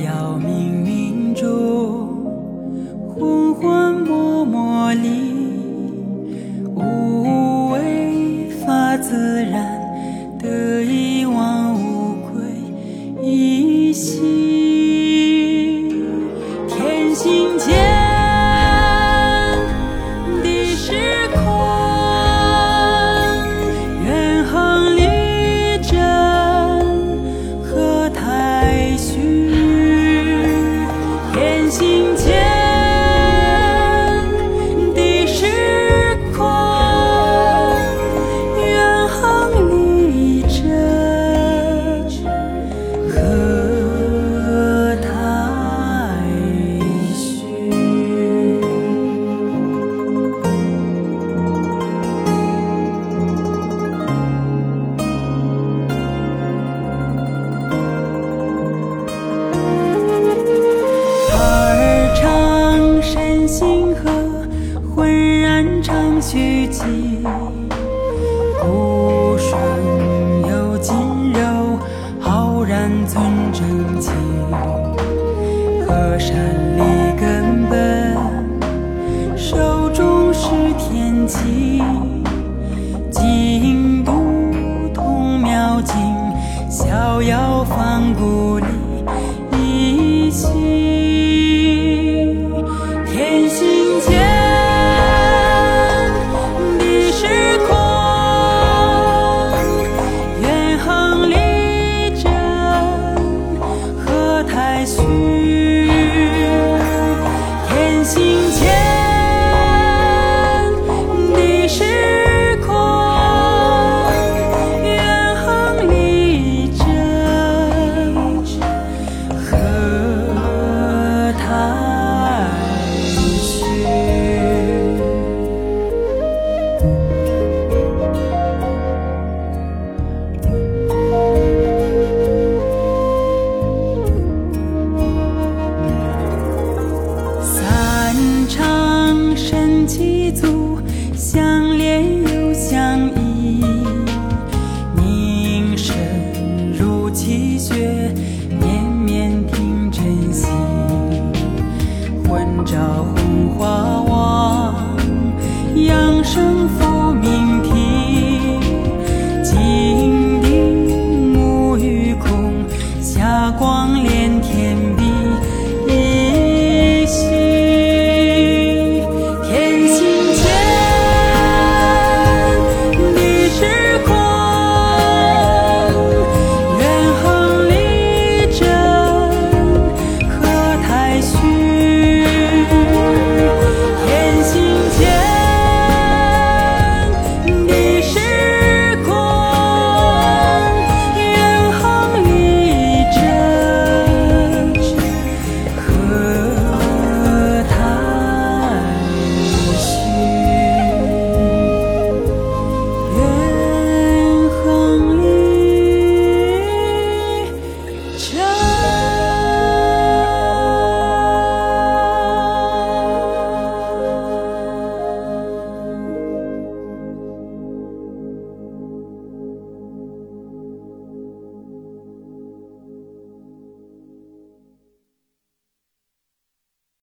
摇冥冥中，昏昏默默里，无为发自然。尊正气，和善立根本，手中是天机，经读通妙经，逍遥放古里。积雪。